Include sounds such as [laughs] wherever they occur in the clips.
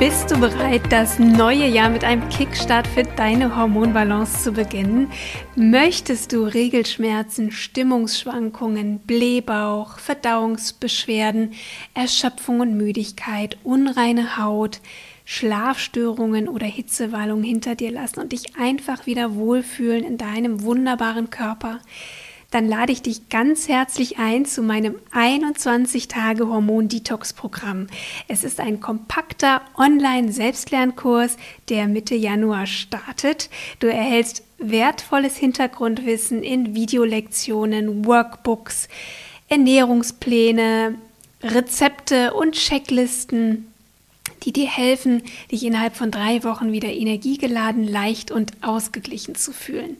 Bist du bereit, das neue Jahr mit einem Kickstart für deine Hormonbalance zu beginnen? Möchtest du Regelschmerzen, Stimmungsschwankungen, Blähbauch, Verdauungsbeschwerden, Erschöpfung und Müdigkeit, unreine Haut, Schlafstörungen oder Hitzewallungen hinter dir lassen und dich einfach wieder wohlfühlen in deinem wunderbaren Körper? Dann lade ich dich ganz herzlich ein zu meinem 21-Tage-Hormon-Detox-Programm. Es ist ein kompakter Online-Selbstlernkurs, der Mitte Januar startet. Du erhältst wertvolles Hintergrundwissen in Videolektionen, Workbooks, Ernährungspläne, Rezepte und Checklisten die dir helfen, dich innerhalb von drei Wochen wieder energiegeladen, leicht und ausgeglichen zu fühlen.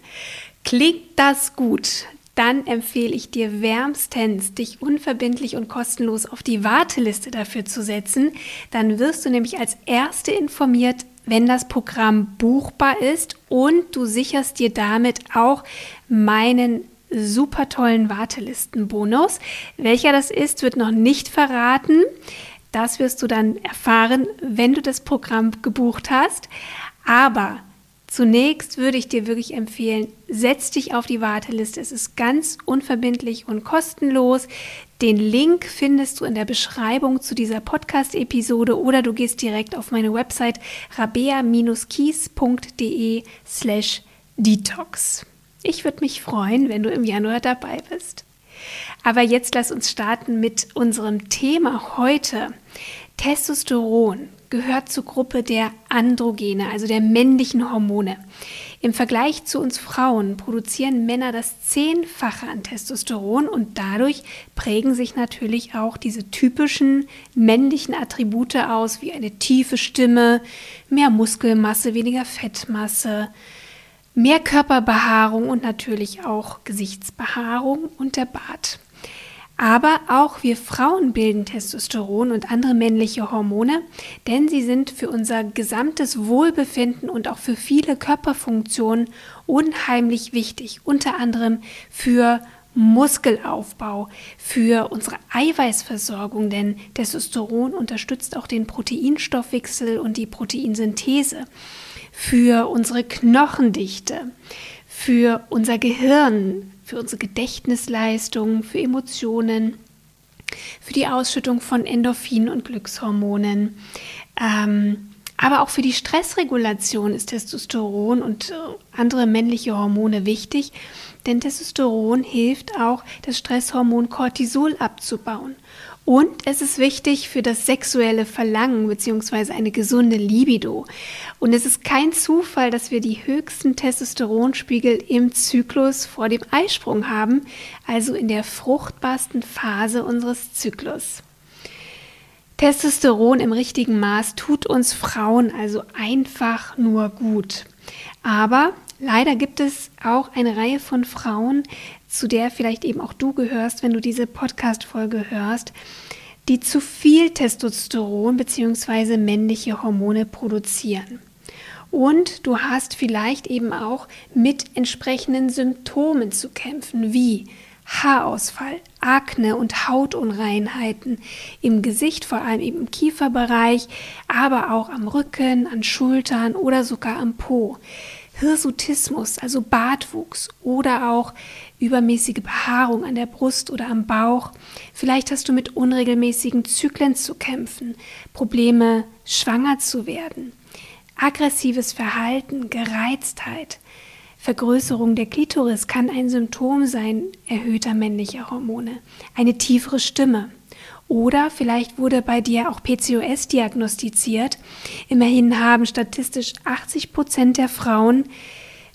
Klingt das gut? Dann empfehle ich dir wärmstens, dich unverbindlich und kostenlos auf die Warteliste dafür zu setzen. Dann wirst du nämlich als Erste informiert, wenn das Programm buchbar ist und du sicherst dir damit auch meinen super tollen Wartelistenbonus. Welcher das ist, wird noch nicht verraten. Das wirst du dann erfahren, wenn du das Programm gebucht hast. Aber Zunächst würde ich dir wirklich empfehlen, setz dich auf die Warteliste. Es ist ganz unverbindlich und kostenlos. Den Link findest du in der Beschreibung zu dieser Podcast-Episode oder du gehst direkt auf meine Website rabea-kies.de slash detox. Ich würde mich freuen, wenn du im Januar dabei bist. Aber jetzt lass uns starten mit unserem Thema heute. Testosteron gehört zur Gruppe der Androgene, also der männlichen Hormone. Im Vergleich zu uns Frauen produzieren Männer das Zehnfache an Testosteron und dadurch prägen sich natürlich auch diese typischen männlichen Attribute aus, wie eine tiefe Stimme, mehr Muskelmasse, weniger Fettmasse, mehr Körperbehaarung und natürlich auch Gesichtsbehaarung und der Bart. Aber auch wir Frauen bilden Testosteron und andere männliche Hormone, denn sie sind für unser gesamtes Wohlbefinden und auch für viele Körperfunktionen unheimlich wichtig, unter anderem für Muskelaufbau, für unsere Eiweißversorgung, denn Testosteron unterstützt auch den Proteinstoffwechsel und die Proteinsynthese, für unsere Knochendichte, für unser Gehirn, für unsere Gedächtnisleistung, für Emotionen, für die Ausschüttung von Endorphinen und Glückshormonen. Ähm, aber auch für die Stressregulation ist Testosteron und äh, andere männliche Hormone wichtig, denn Testosteron hilft auch, das Stresshormon Cortisol abzubauen. Und es ist wichtig für das sexuelle Verlangen bzw. eine gesunde Libido. Und es ist kein Zufall, dass wir die höchsten Testosteronspiegel im Zyklus vor dem Eisprung haben, also in der fruchtbarsten Phase unseres Zyklus. Testosteron im richtigen Maß tut uns Frauen also einfach nur gut. Aber leider gibt es auch eine Reihe von Frauen, zu der vielleicht eben auch du gehörst, wenn du diese Podcast-Folge hörst, die zu viel Testosteron bzw. männliche Hormone produzieren. Und du hast vielleicht eben auch mit entsprechenden Symptomen zu kämpfen, wie Haarausfall, Akne und Hautunreinheiten im Gesicht, vor allem eben im Kieferbereich, aber auch am Rücken, an Schultern oder sogar am Po. Hirsutismus, also Bartwuchs oder auch übermäßige Behaarung an der Brust oder am Bauch. Vielleicht hast du mit unregelmäßigen Zyklen zu kämpfen, Probleme, schwanger zu werden, aggressives Verhalten, Gereiztheit. Vergrößerung der Klitoris kann ein Symptom sein erhöhter männlicher Hormone, eine tiefere Stimme, oder vielleicht wurde bei dir auch PCOS diagnostiziert. Immerhin haben statistisch 80 Prozent der Frauen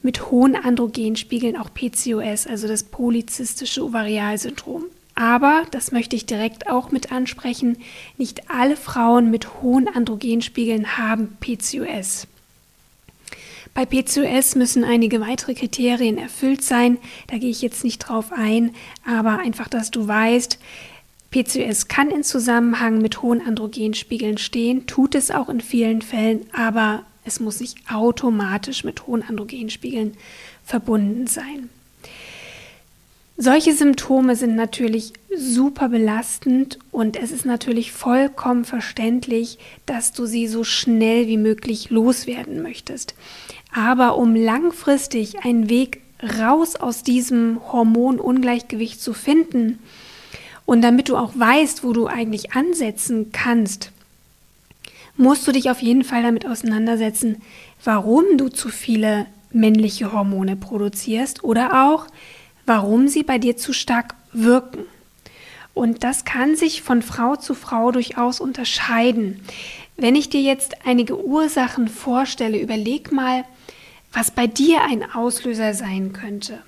mit hohen Androgenspiegeln auch PCOS, also das polyzystische Ovarialsyndrom. Aber, das möchte ich direkt auch mit ansprechen, nicht alle Frauen mit hohen Androgenspiegeln haben PCOS. Bei PCOS müssen einige weitere Kriterien erfüllt sein. Da gehe ich jetzt nicht drauf ein, aber einfach, dass du weißt, PCOS kann in Zusammenhang mit hohen Androgenspiegeln stehen, tut es auch in vielen Fällen, aber es muss nicht automatisch mit hohen Androgenspiegeln verbunden sein. Solche Symptome sind natürlich super belastend und es ist natürlich vollkommen verständlich, dass du sie so schnell wie möglich loswerden möchtest. Aber um langfristig einen Weg raus aus diesem Hormonungleichgewicht zu finden und damit du auch weißt, wo du eigentlich ansetzen kannst, musst du dich auf jeden Fall damit auseinandersetzen, warum du zu viele männliche Hormone produzierst oder auch, warum sie bei dir zu stark wirken. Und das kann sich von Frau zu Frau durchaus unterscheiden. Wenn ich dir jetzt einige Ursachen vorstelle, überleg mal, was bei dir ein Auslöser sein könnte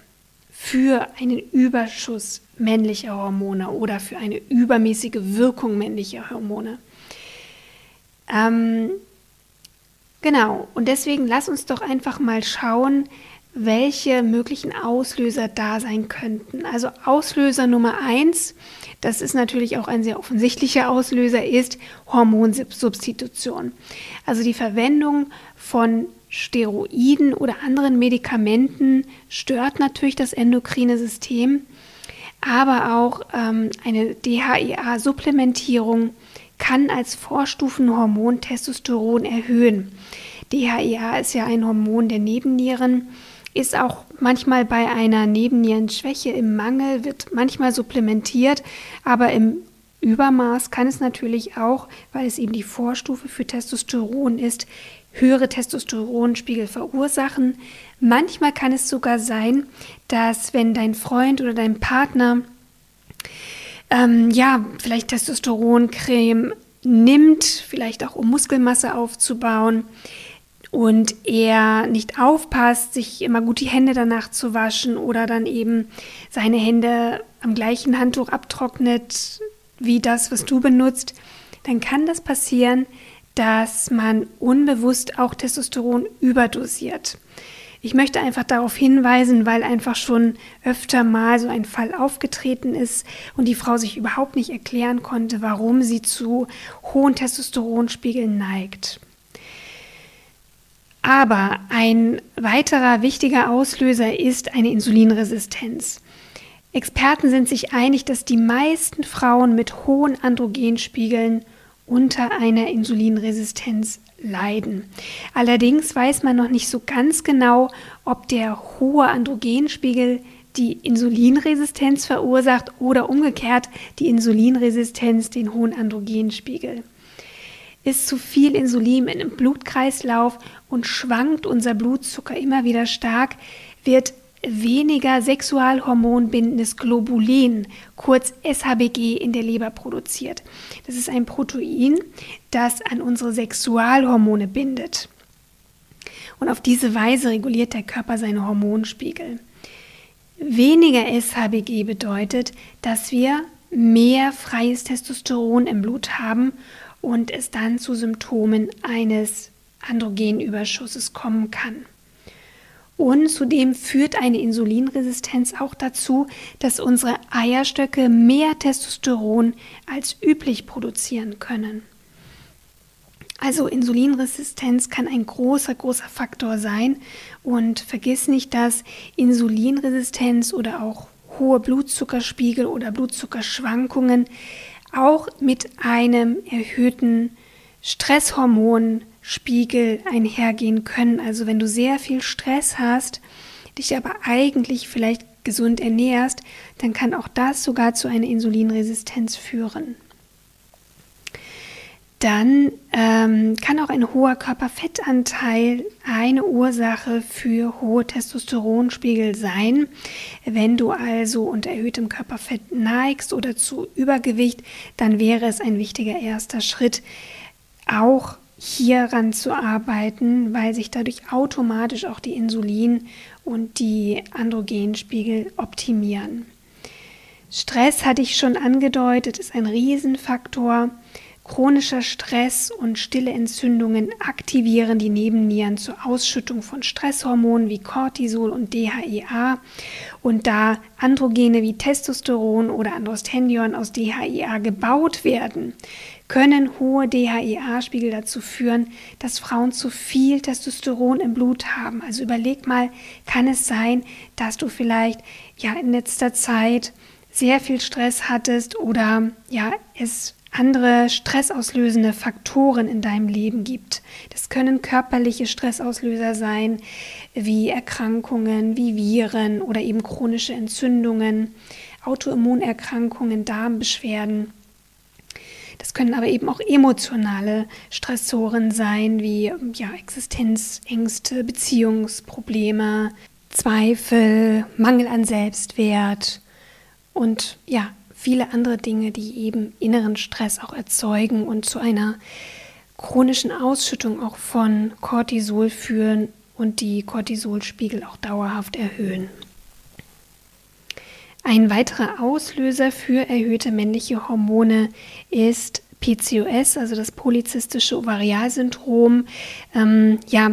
für einen Überschuss männlicher Hormone oder für eine übermäßige Wirkung männlicher Hormone. Ähm, genau, und deswegen lass uns doch einfach mal schauen, welche möglichen Auslöser da sein könnten. Also Auslöser Nummer eins, das ist natürlich auch ein sehr offensichtlicher Auslöser, ist Hormonsubstitution. Also die Verwendung von Steroiden oder anderen Medikamenten stört natürlich das endokrine System, aber auch ähm, eine DHEA-Supplementierung kann als Vorstufenhormon Testosteron erhöhen. DHEA ist ja ein Hormon der Nebennieren ist auch manchmal bei einer Nebennierenschwäche im Mangel, wird manchmal supplementiert, aber im Übermaß kann es natürlich auch, weil es eben die Vorstufe für Testosteron ist, höhere Testosteronspiegel verursachen. Manchmal kann es sogar sein, dass wenn dein Freund oder dein Partner ähm, ja vielleicht Testosteroncreme nimmt, vielleicht auch um Muskelmasse aufzubauen, und er nicht aufpasst, sich immer gut die Hände danach zu waschen oder dann eben seine Hände am gleichen Handtuch abtrocknet wie das, was du benutzt, dann kann das passieren, dass man unbewusst auch Testosteron überdosiert. Ich möchte einfach darauf hinweisen, weil einfach schon öfter mal so ein Fall aufgetreten ist und die Frau sich überhaupt nicht erklären konnte, warum sie zu hohen Testosteronspiegeln neigt. Aber ein weiterer wichtiger Auslöser ist eine Insulinresistenz. Experten sind sich einig, dass die meisten Frauen mit hohen Androgenspiegeln unter einer Insulinresistenz leiden. Allerdings weiß man noch nicht so ganz genau, ob der hohe Androgenspiegel die Insulinresistenz verursacht oder umgekehrt die Insulinresistenz den hohen Androgenspiegel. Ist zu viel Insulin im Blutkreislauf und schwankt unser Blutzucker immer wieder stark, wird weniger sexualhormonbindendes Globulin, kurz SHBG, in der Leber produziert. Das ist ein Protein, das an unsere Sexualhormone bindet. Und auf diese Weise reguliert der Körper seine Hormonspiegel. Weniger SHBG bedeutet, dass wir mehr freies Testosteron im Blut haben und es dann zu Symptomen eines Androgenüberschusses kommen kann. Und zudem führt eine Insulinresistenz auch dazu, dass unsere Eierstöcke mehr Testosteron als üblich produzieren können. Also Insulinresistenz kann ein großer, großer Faktor sein. Und vergiss nicht, dass Insulinresistenz oder auch hohe Blutzuckerspiegel oder Blutzuckerschwankungen auch mit einem erhöhten Stresshormon Spiegel einhergehen können. Also wenn du sehr viel Stress hast, dich aber eigentlich vielleicht gesund ernährst, dann kann auch das sogar zu einer Insulinresistenz führen. Dann ähm, kann auch ein hoher Körperfettanteil eine Ursache für hohe Testosteronspiegel sein. Wenn du also unter erhöhtem Körperfett neigst oder zu Übergewicht, dann wäre es ein wichtiger erster Schritt, auch hieran zu arbeiten, weil sich dadurch automatisch auch die Insulin- und die Androgenspiegel optimieren. Stress hatte ich schon angedeutet, ist ein Riesenfaktor. Chronischer Stress und stille Entzündungen aktivieren die Nebennieren zur Ausschüttung von Stresshormonen wie Cortisol und DHEA. Und da Androgene wie Testosteron oder Androstendion aus DHEA gebaut werden, können hohe DHEA-Spiegel dazu führen, dass Frauen zu viel Testosteron im Blut haben. Also überleg mal, kann es sein, dass du vielleicht ja in letzter Zeit sehr viel Stress hattest oder ja es andere stressauslösende Faktoren in deinem Leben gibt. Das können körperliche Stressauslöser sein, wie Erkrankungen, wie Viren oder eben chronische Entzündungen, Autoimmunerkrankungen, Darmbeschwerden. Das können aber eben auch emotionale Stressoren sein, wie ja, Existenzängste, Beziehungsprobleme, Zweifel, Mangel an Selbstwert und ja, viele andere Dinge, die eben inneren Stress auch erzeugen und zu einer chronischen Ausschüttung auch von Cortisol führen und die Cortisolspiegel auch dauerhaft erhöhen. Ein weiterer Auslöser für erhöhte männliche Hormone ist PCOS, also das polyzystische Ovarialsyndrom. Ähm, ja,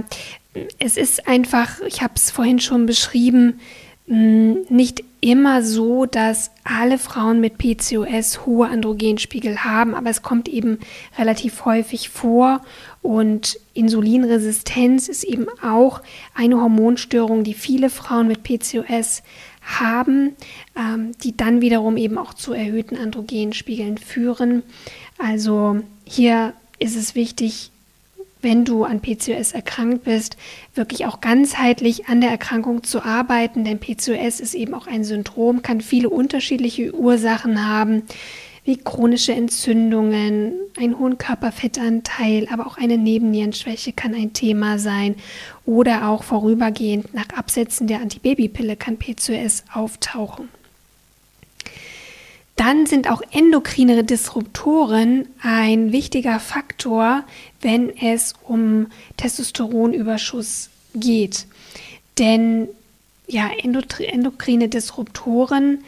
es ist einfach, ich habe es vorhin schon beschrieben, nicht immer so, dass alle Frauen mit PCOS hohe Androgenspiegel haben, aber es kommt eben relativ häufig vor und Insulinresistenz ist eben auch eine Hormonstörung, die viele Frauen mit PCOS haben, ähm, die dann wiederum eben auch zu erhöhten Androgenspiegeln führen. Also hier ist es wichtig, wenn du an PCOS erkrankt bist, wirklich auch ganzheitlich an der Erkrankung zu arbeiten, denn PCOS ist eben auch ein Syndrom, kann viele unterschiedliche Ursachen haben, wie chronische Entzündungen, einen hohen Körperfettanteil, aber auch eine Nebennierenschwäche kann ein Thema sein oder auch vorübergehend nach Absetzen der Antibabypille kann PCOS auftauchen. Dann sind auch endokrine Disruptoren ein wichtiger Faktor, wenn es um Testosteronüberschuss geht. Denn ja, endokrine Disruptoren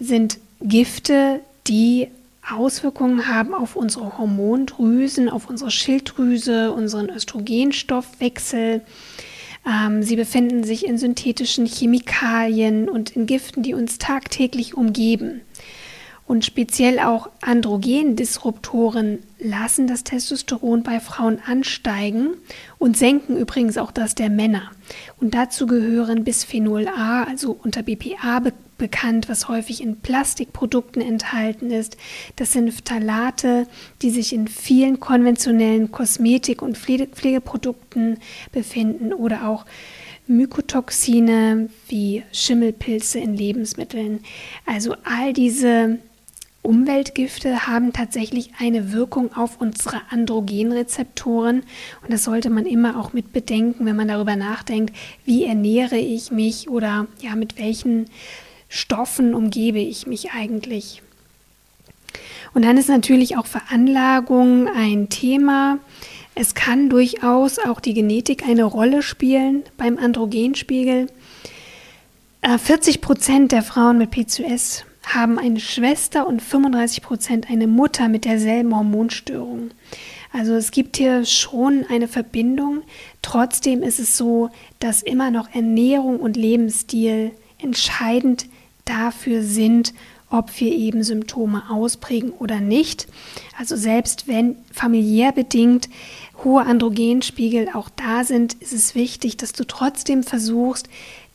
sind Gifte, die Auswirkungen haben auf unsere Hormondrüsen, auf unsere Schilddrüse, unseren Östrogenstoffwechsel. Ähm, sie befinden sich in synthetischen Chemikalien und in Giften, die uns tagtäglich umgeben. Und speziell auch Androgendisruptoren lassen das Testosteron bei Frauen ansteigen und senken übrigens auch das der Männer. Und dazu gehören Bisphenol A, also unter BPA be bekannt, was häufig in Plastikprodukten enthalten ist. Das sind Phthalate, die sich in vielen konventionellen Kosmetik- und Pflege Pflegeprodukten befinden oder auch Mykotoxine wie Schimmelpilze in Lebensmitteln. Also all diese Umweltgifte haben tatsächlich eine Wirkung auf unsere Androgenrezeptoren und das sollte man immer auch mit bedenken, wenn man darüber nachdenkt, wie ernähre ich mich oder ja, mit welchen Stoffen umgebe ich mich eigentlich. Und dann ist natürlich auch Veranlagung ein Thema. Es kann durchaus auch die Genetik eine Rolle spielen beim Androgenspiegel. 40 äh, Prozent der Frauen mit PCOS haben eine Schwester und 35 Prozent eine Mutter mit derselben Hormonstörung. Also es gibt hier schon eine Verbindung. Trotzdem ist es so, dass immer noch Ernährung und Lebensstil entscheidend dafür sind, ob wir eben Symptome ausprägen oder nicht. Also selbst wenn familiär bedingt hohe Androgenspiegel auch da sind, ist es wichtig, dass du trotzdem versuchst,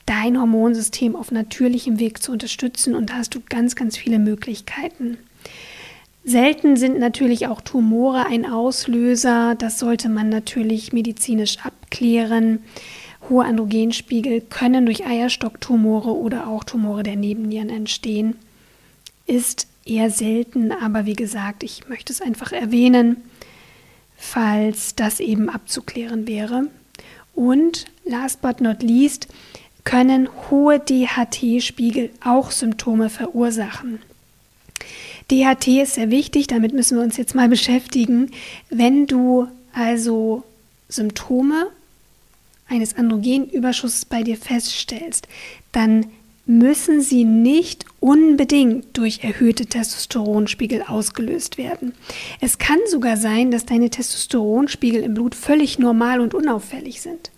dein Hormonsystem auf natürlichem Weg zu unterstützen und da hast du ganz, ganz viele Möglichkeiten. Selten sind natürlich auch Tumore ein Auslöser. Das sollte man natürlich medizinisch abklären. Hohe Androgenspiegel können durch Eierstocktumore oder auch Tumore der Nebennieren entstehen. Ist eher selten, aber wie gesagt, ich möchte es einfach erwähnen, falls das eben abzuklären wäre. Und last but not least, können hohe DHT-Spiegel auch Symptome verursachen. DHT ist sehr wichtig, damit müssen wir uns jetzt mal [laughs] beschäftigen. Wenn du also Symptome eines Androgenüberschusses bei dir feststellst, dann müssen sie nicht unbedingt durch erhöhte Testosteronspiegel ausgelöst werden. Es kann sogar sein, dass deine Testosteronspiegel im Blut völlig normal und unauffällig sind.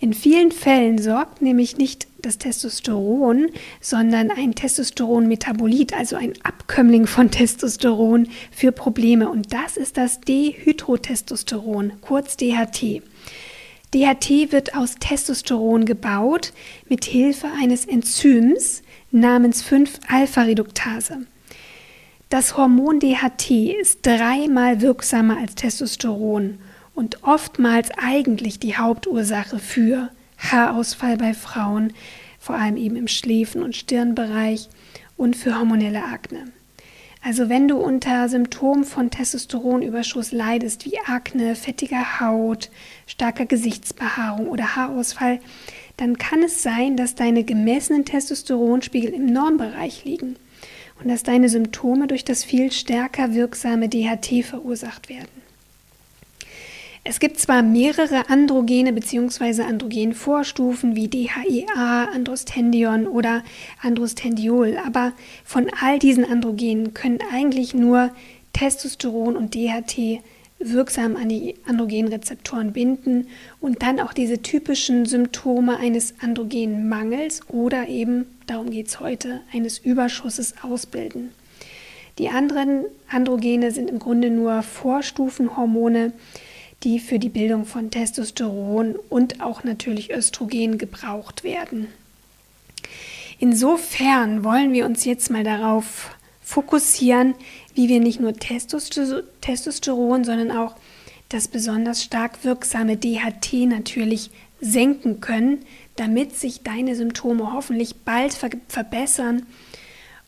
In vielen Fällen sorgt nämlich nicht das Testosteron, sondern ein Testosteronmetabolit, also ein Abkömmling von Testosteron, für Probleme. Und das ist das Dehydrotestosteron, kurz DHT. DHT wird aus Testosteron gebaut mit Hilfe eines Enzyms namens 5-Alpha-Reduktase. Das Hormon DHT ist dreimal wirksamer als Testosteron und oftmals eigentlich die Hauptursache für Haarausfall bei Frauen, vor allem eben im Schläfen- und Stirnbereich und für hormonelle Akne. Also wenn du unter Symptomen von Testosteronüberschuss leidest, wie Akne, fettiger Haut, starker Gesichtsbehaarung oder Haarausfall, dann kann es sein, dass deine gemessenen Testosteronspiegel im Normbereich liegen und dass deine Symptome durch das viel stärker wirksame DHT verursacht werden. Es gibt zwar mehrere Androgene bzw. Androgenvorstufen wie DHEA, Androstendion oder Androstendiol, aber von all diesen Androgenen können eigentlich nur Testosteron und DHT wirksam an die Androgenrezeptoren binden und dann auch diese typischen Symptome eines Androgenmangels oder eben, darum geht es heute, eines Überschusses ausbilden. Die anderen Androgene sind im Grunde nur Vorstufenhormone, die für die Bildung von Testosteron und auch natürlich Östrogen gebraucht werden. Insofern wollen wir uns jetzt mal darauf fokussieren, wie wir nicht nur Testosteron, sondern auch das besonders stark wirksame DHT natürlich senken können, damit sich deine Symptome hoffentlich bald verbessern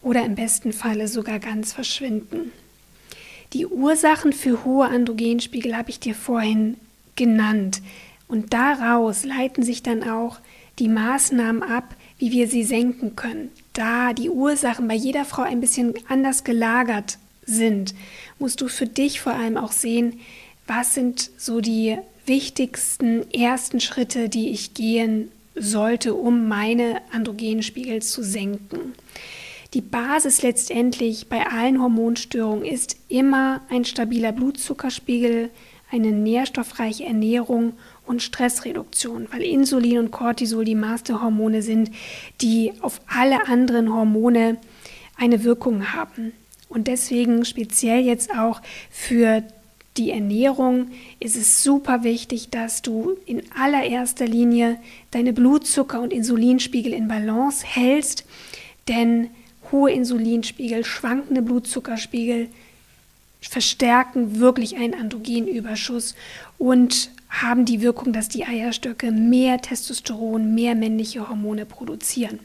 oder im besten Falle sogar ganz verschwinden. Die Ursachen für hohe Androgenspiegel habe ich dir vorhin genannt. Und daraus leiten sich dann auch die Maßnahmen ab, wie wir sie senken können. Da die Ursachen bei jeder Frau ein bisschen anders gelagert sind, musst du für dich vor allem auch sehen, was sind so die wichtigsten ersten Schritte, die ich gehen sollte, um meine Androgenspiegel zu senken. Die Basis letztendlich bei allen Hormonstörungen ist immer ein stabiler Blutzuckerspiegel, eine nährstoffreiche Ernährung und Stressreduktion, weil Insulin und Cortisol die Masterhormone sind, die auf alle anderen Hormone eine Wirkung haben. Und deswegen speziell jetzt auch für die Ernährung ist es super wichtig, dass du in allererster Linie deine Blutzucker- und Insulinspiegel in Balance hältst, denn hohe Insulinspiegel, schwankende Blutzuckerspiegel verstärken wirklich einen Androgenüberschuss und haben die Wirkung, dass die Eierstöcke mehr Testosteron, mehr männliche Hormone produzieren.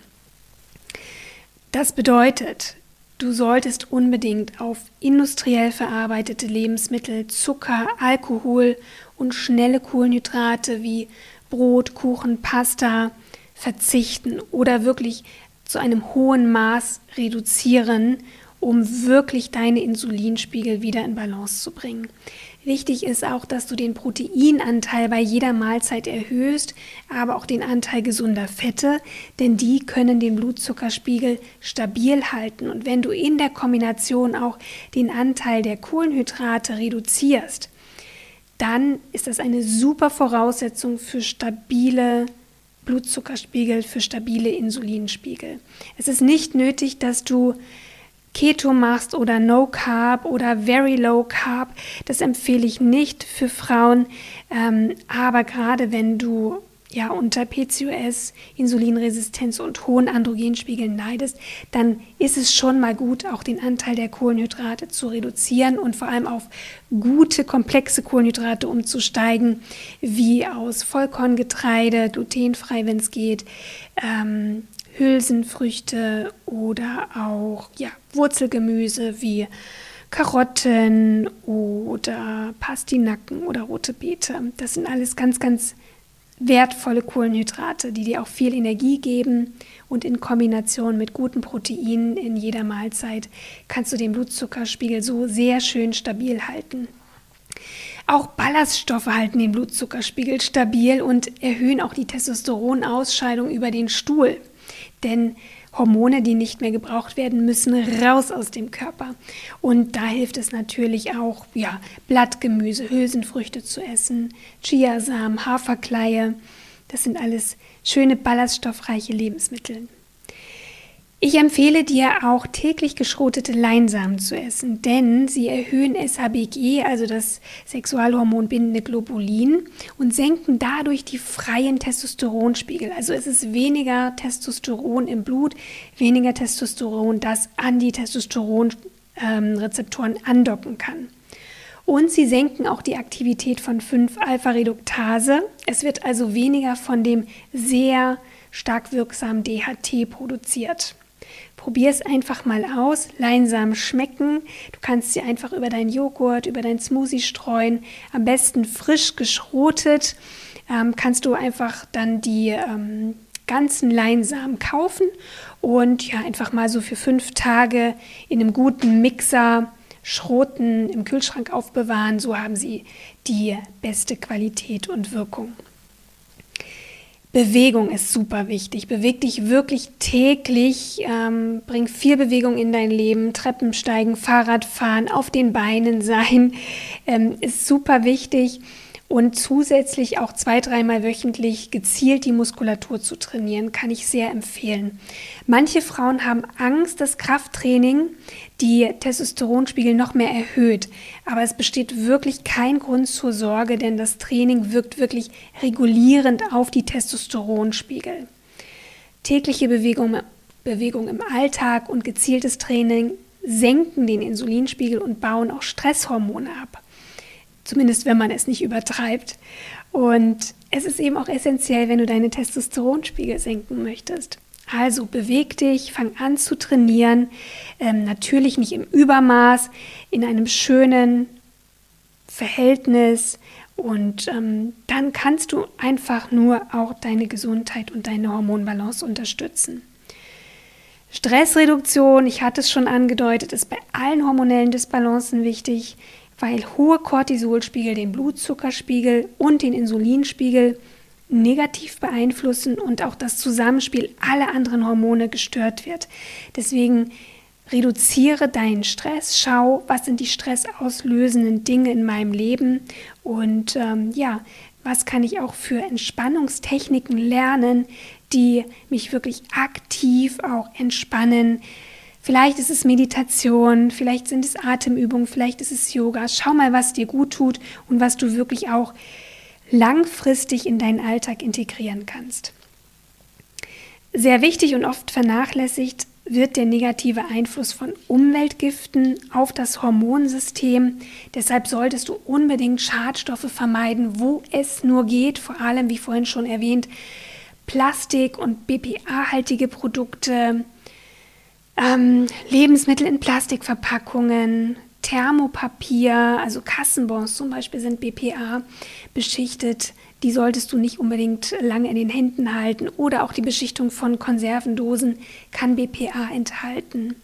Das bedeutet, du solltest unbedingt auf industriell verarbeitete Lebensmittel, Zucker, Alkohol und schnelle Kohlenhydrate wie Brot, Kuchen, Pasta verzichten oder wirklich zu einem hohen Maß reduzieren, um wirklich deine Insulinspiegel wieder in Balance zu bringen. Wichtig ist auch, dass du den Proteinanteil bei jeder Mahlzeit erhöhst, aber auch den Anteil gesunder Fette, denn die können den Blutzuckerspiegel stabil halten. Und wenn du in der Kombination auch den Anteil der Kohlenhydrate reduzierst, dann ist das eine super Voraussetzung für stabile Blutzuckerspiegel, für stabile Insulinspiegel. Es ist nicht nötig, dass du Keto machst oder No Carb oder Very Low Carb. Das empfehle ich nicht für Frauen. Ähm, aber gerade wenn du ja unter PCOS, Insulinresistenz und hohen Androgenspiegeln leidest, dann ist es schon mal gut, auch den Anteil der Kohlenhydrate zu reduzieren und vor allem auf gute, komplexe Kohlenhydrate umzusteigen, wie aus Vollkorngetreide, glutenfrei, wenn es geht, ähm, Hülsenfrüchte oder auch ja, Wurzelgemüse wie Karotten oder Pastinaken oder rote Beete. Das sind alles ganz, ganz wertvolle Kohlenhydrate, die dir auch viel Energie geben und in Kombination mit guten Proteinen in jeder Mahlzeit kannst du den Blutzuckerspiegel so sehr schön stabil halten. Auch Ballaststoffe halten den Blutzuckerspiegel stabil und erhöhen auch die Testosteronausscheidung über den Stuhl. Denn Hormone, die nicht mehr gebraucht werden, müssen raus aus dem Körper. Und da hilft es natürlich auch, ja, Blattgemüse, Hülsenfrüchte zu essen, Chiasamen, Haferkleie. Das sind alles schöne ballaststoffreiche Lebensmittel. Ich empfehle dir auch täglich geschrotete Leinsamen zu essen, denn sie erhöhen SHBG, also das Sexualhormon bindende Globulin, und senken dadurch die freien Testosteronspiegel. Also es ist weniger Testosteron im Blut, weniger Testosteron, das an die Testosteronrezeptoren ähm, andocken kann. Und sie senken auch die Aktivität von 5-Alpha-Reduktase. Es wird also weniger von dem sehr stark wirksamen DHT produziert. Probier es einfach mal aus. Leinsamen schmecken. Du kannst sie einfach über deinen Joghurt, über dein Smoothie streuen. Am besten frisch geschrotet. Ähm, kannst du einfach dann die ähm, ganzen Leinsamen kaufen und ja einfach mal so für fünf Tage in einem guten Mixer schroten, im Kühlschrank aufbewahren. So haben sie die beste Qualität und Wirkung. Bewegung ist super wichtig. Beweg dich wirklich täglich. Ähm, bring viel Bewegung in dein Leben. Treppensteigen, Fahrradfahren, auf den Beinen sein [laughs] ähm, ist super wichtig und zusätzlich auch zwei, dreimal wöchentlich gezielt die Muskulatur zu trainieren, kann ich sehr empfehlen. Manche Frauen haben Angst, dass Krafttraining die Testosteronspiegel noch mehr erhöht, aber es besteht wirklich kein Grund zur Sorge, denn das Training wirkt wirklich regulierend auf die Testosteronspiegel. Tägliche Bewegung, Bewegung im Alltag und gezieltes Training senken den Insulinspiegel und bauen auch Stresshormone ab zumindest wenn man es nicht übertreibt. Und es ist eben auch essentiell, wenn du deine Testosteronspiegel senken möchtest. Also beweg dich, fang an zu trainieren, ähm, natürlich nicht im Übermaß, in einem schönen Verhältnis und ähm, dann kannst du einfach nur auch deine Gesundheit und deine Hormonbalance unterstützen. Stressreduktion, ich hatte es schon angedeutet, ist bei allen hormonellen Disbalancen wichtig weil hohe Cortisolspiegel den Blutzuckerspiegel und den Insulinspiegel negativ beeinflussen und auch das Zusammenspiel aller anderen Hormone gestört wird. Deswegen reduziere deinen Stress, schau, was sind die stressauslösenden Dinge in meinem Leben und ähm, ja, was kann ich auch für Entspannungstechniken lernen, die mich wirklich aktiv auch entspannen, Vielleicht ist es Meditation, vielleicht sind es Atemübungen, vielleicht ist es Yoga. Schau mal, was dir gut tut und was du wirklich auch langfristig in deinen Alltag integrieren kannst. Sehr wichtig und oft vernachlässigt wird der negative Einfluss von Umweltgiften auf das Hormonsystem. Deshalb solltest du unbedingt Schadstoffe vermeiden, wo es nur geht, vor allem, wie vorhin schon erwähnt, Plastik und BPA-haltige Produkte, ähm, Lebensmittel in Plastikverpackungen, Thermopapier, also Kassenbons zum Beispiel sind BPA beschichtet. Die solltest du nicht unbedingt lange in den Händen halten. Oder auch die Beschichtung von Konservendosen kann BPA enthalten.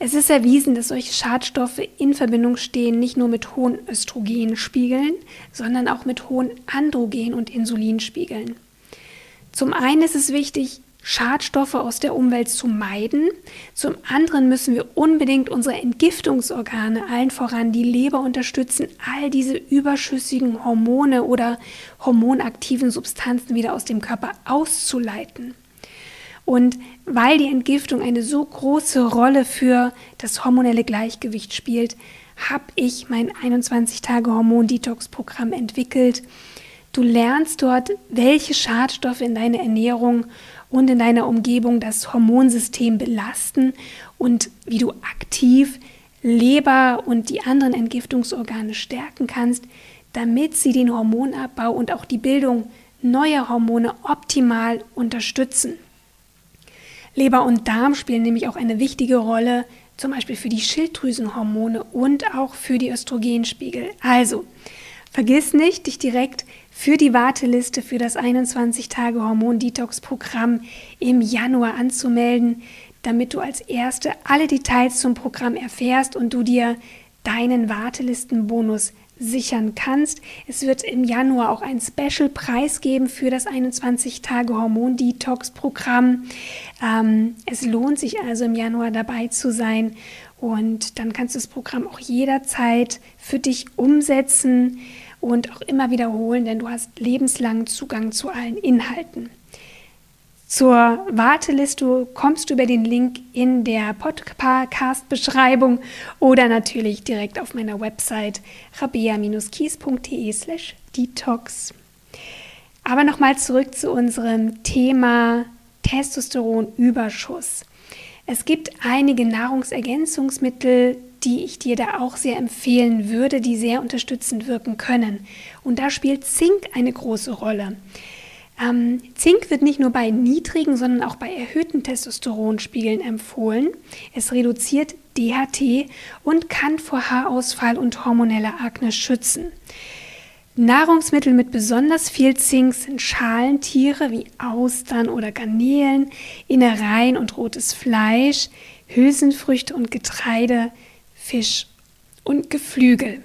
Es ist erwiesen, dass solche Schadstoffe in Verbindung stehen nicht nur mit hohen Östrogenspiegeln, sondern auch mit hohen Androgen- und Insulinspiegeln. Zum einen ist es wichtig, Schadstoffe aus der Umwelt zu meiden. Zum anderen müssen wir unbedingt unsere Entgiftungsorgane, allen voran die Leber, unterstützen, all diese überschüssigen Hormone oder hormonaktiven Substanzen wieder aus dem Körper auszuleiten. Und weil die Entgiftung eine so große Rolle für das hormonelle Gleichgewicht spielt, habe ich mein 21-Tage-Hormon-Detox-Programm entwickelt. Du lernst dort, welche Schadstoffe in deiner Ernährung und in deiner Umgebung das Hormonsystem belasten und wie du aktiv Leber und die anderen Entgiftungsorgane stärken kannst, damit sie den Hormonabbau und auch die Bildung neuer Hormone optimal unterstützen. Leber und Darm spielen nämlich auch eine wichtige Rolle, zum Beispiel für die Schilddrüsenhormone und auch für die Östrogenspiegel. Also, vergiss nicht, dich direkt für die Warteliste für das 21-Tage-Hormon-Detox-Programm im Januar anzumelden, damit du als Erste alle Details zum Programm erfährst und du dir deinen Wartelistenbonus sichern kannst. Es wird im Januar auch einen Special-Preis geben für das 21-Tage-Hormon-Detox-Programm. Ähm, es lohnt sich also im Januar dabei zu sein und dann kannst du das Programm auch jederzeit für dich umsetzen und auch immer wiederholen, denn du hast lebenslangen Zugang zu allen Inhalten. Zur Warteliste kommst du über den Link in der Podcast-Beschreibung oder natürlich direkt auf meiner Website rabea-kies.de slash detox. Aber nochmal zurück zu unserem Thema Testosteronüberschuss. Es gibt einige Nahrungsergänzungsmittel, die ich dir da auch sehr empfehlen würde, die sehr unterstützend wirken können. Und da spielt Zink eine große Rolle. Ähm, Zink wird nicht nur bei niedrigen, sondern auch bei erhöhten Testosteronspiegeln empfohlen. Es reduziert DHT und kann vor Haarausfall und hormoneller Akne schützen. Nahrungsmittel mit besonders viel Zink sind Schalentiere wie Austern oder Garnelen, Innereien und rotes Fleisch, Hülsenfrüchte und Getreide, Fisch und Geflügel.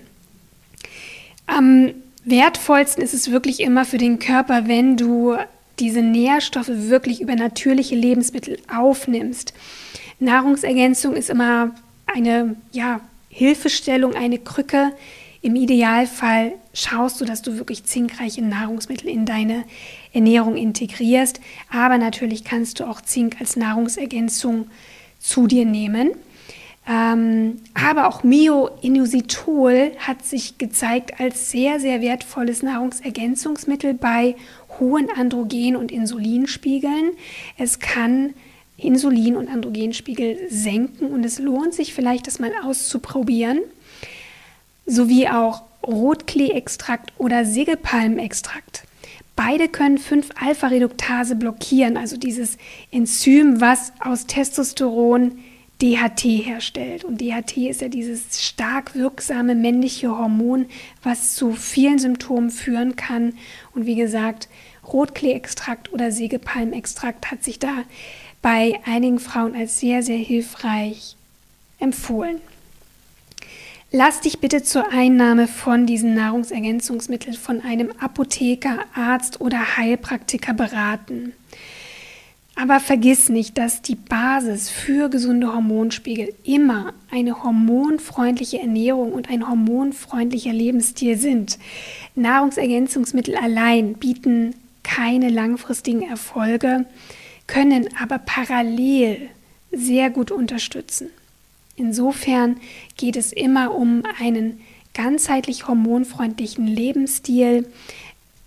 Ähm, wertvollsten ist es wirklich immer für den Körper, wenn du diese Nährstoffe wirklich über natürliche Lebensmittel aufnimmst. Nahrungsergänzung ist immer eine ja, Hilfestellung, eine Krücke. Im Idealfall schaust du, dass du wirklich zinkreiche Nahrungsmittel in deine Ernährung integrierst. Aber natürlich kannst du auch Zink als Nahrungsergänzung zu dir nehmen. Ähm, aber auch Myoinositol hat sich gezeigt als sehr, sehr wertvolles Nahrungsergänzungsmittel bei hohen Androgen- und Insulinspiegeln. Es kann Insulin- und Androgenspiegel senken und es lohnt sich vielleicht, das mal auszuprobieren. Sowie auch Rotklee-Extrakt oder Sägepalmextrakt. Beide können 5-Alpha-Reduktase blockieren, also dieses Enzym, was aus Testosteron DHT herstellt. Und DHT ist ja dieses stark wirksame männliche Hormon, was zu vielen Symptomen führen kann. Und wie gesagt, Rotklee-Extrakt oder Sägepalmextrakt hat sich da bei einigen Frauen als sehr, sehr hilfreich empfohlen. Lass dich bitte zur Einnahme von diesen Nahrungsergänzungsmitteln von einem Apotheker, Arzt oder Heilpraktiker beraten. Aber vergiss nicht, dass die Basis für gesunde Hormonspiegel immer eine hormonfreundliche Ernährung und ein hormonfreundlicher Lebensstil sind. Nahrungsergänzungsmittel allein bieten keine langfristigen Erfolge, können aber parallel sehr gut unterstützen. Insofern geht es immer um einen ganzheitlich hormonfreundlichen Lebensstil.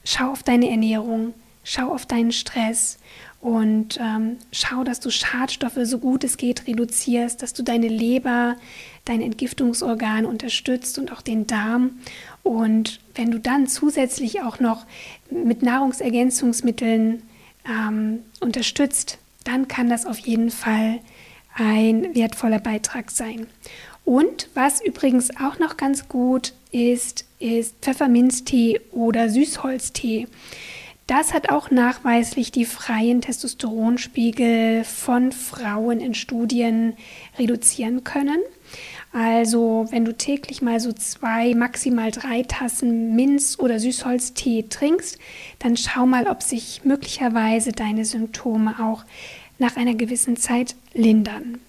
Schau auf deine Ernährung, schau auf deinen Stress und ähm, schau, dass du Schadstoffe so gut es geht reduzierst, dass du deine Leber, dein Entgiftungsorgan unterstützt und auch den Darm. Und wenn du dann zusätzlich auch noch mit Nahrungsergänzungsmitteln ähm, unterstützt, dann kann das auf jeden Fall ein wertvoller Beitrag sein. Und was übrigens auch noch ganz gut ist, ist Pfefferminztee oder Süßholztee. Das hat auch nachweislich die freien Testosteronspiegel von Frauen in Studien reduzieren können. Also wenn du täglich mal so zwei, maximal drei Tassen Minz- oder Süßholztee trinkst, dann schau mal, ob sich möglicherweise deine Symptome auch nach einer gewissen Zeit lindern.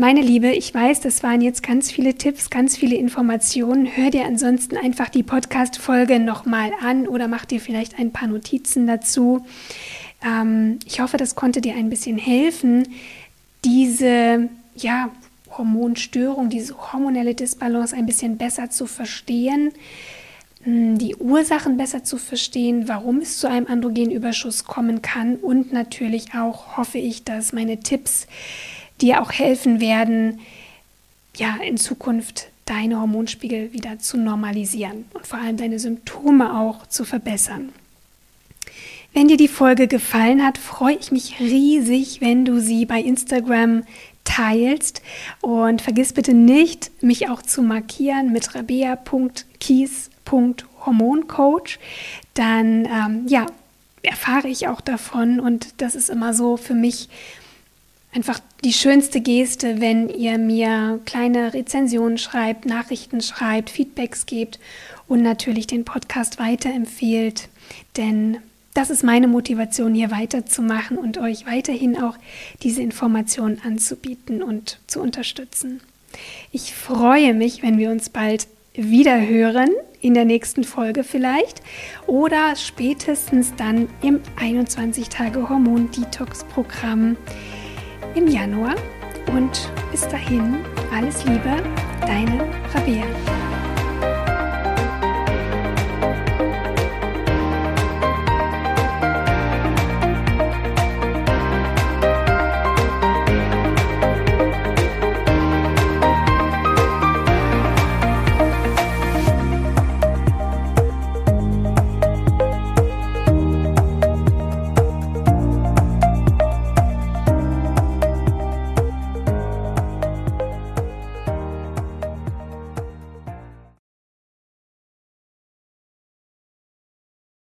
Meine Liebe, ich weiß, das waren jetzt ganz viele Tipps, ganz viele Informationen. Hör dir ansonsten einfach die Podcast-Folge nochmal an oder mach dir vielleicht ein paar Notizen dazu. Ähm, ich hoffe, das konnte dir ein bisschen helfen, diese ja, Hormonstörung, diese hormonelle Disbalance ein bisschen besser zu verstehen, hm, die Ursachen besser zu verstehen, warum es zu einem Androgenüberschuss kommen kann und natürlich auch hoffe ich, dass meine Tipps dir auch helfen werden, ja, in Zukunft deine Hormonspiegel wieder zu normalisieren und vor allem deine Symptome auch zu verbessern. Wenn dir die Folge gefallen hat, freue ich mich riesig, wenn du sie bei Instagram teilst und vergiss bitte nicht, mich auch zu markieren mit rabea.kies.hormoncoach. Dann ähm, ja, erfahre ich auch davon und das ist immer so für mich einfach die schönste Geste, wenn ihr mir kleine Rezensionen schreibt, Nachrichten schreibt, Feedbacks gebt und natürlich den Podcast weiterempfehlt. Denn das ist meine Motivation, hier weiterzumachen und euch weiterhin auch diese Informationen anzubieten und zu unterstützen. Ich freue mich, wenn wir uns bald wieder hören, in der nächsten Folge vielleicht oder spätestens dann im 21-Tage-Hormon-Detox-Programm im Januar. Und bis dahin, alles Liebe, deine Rabea.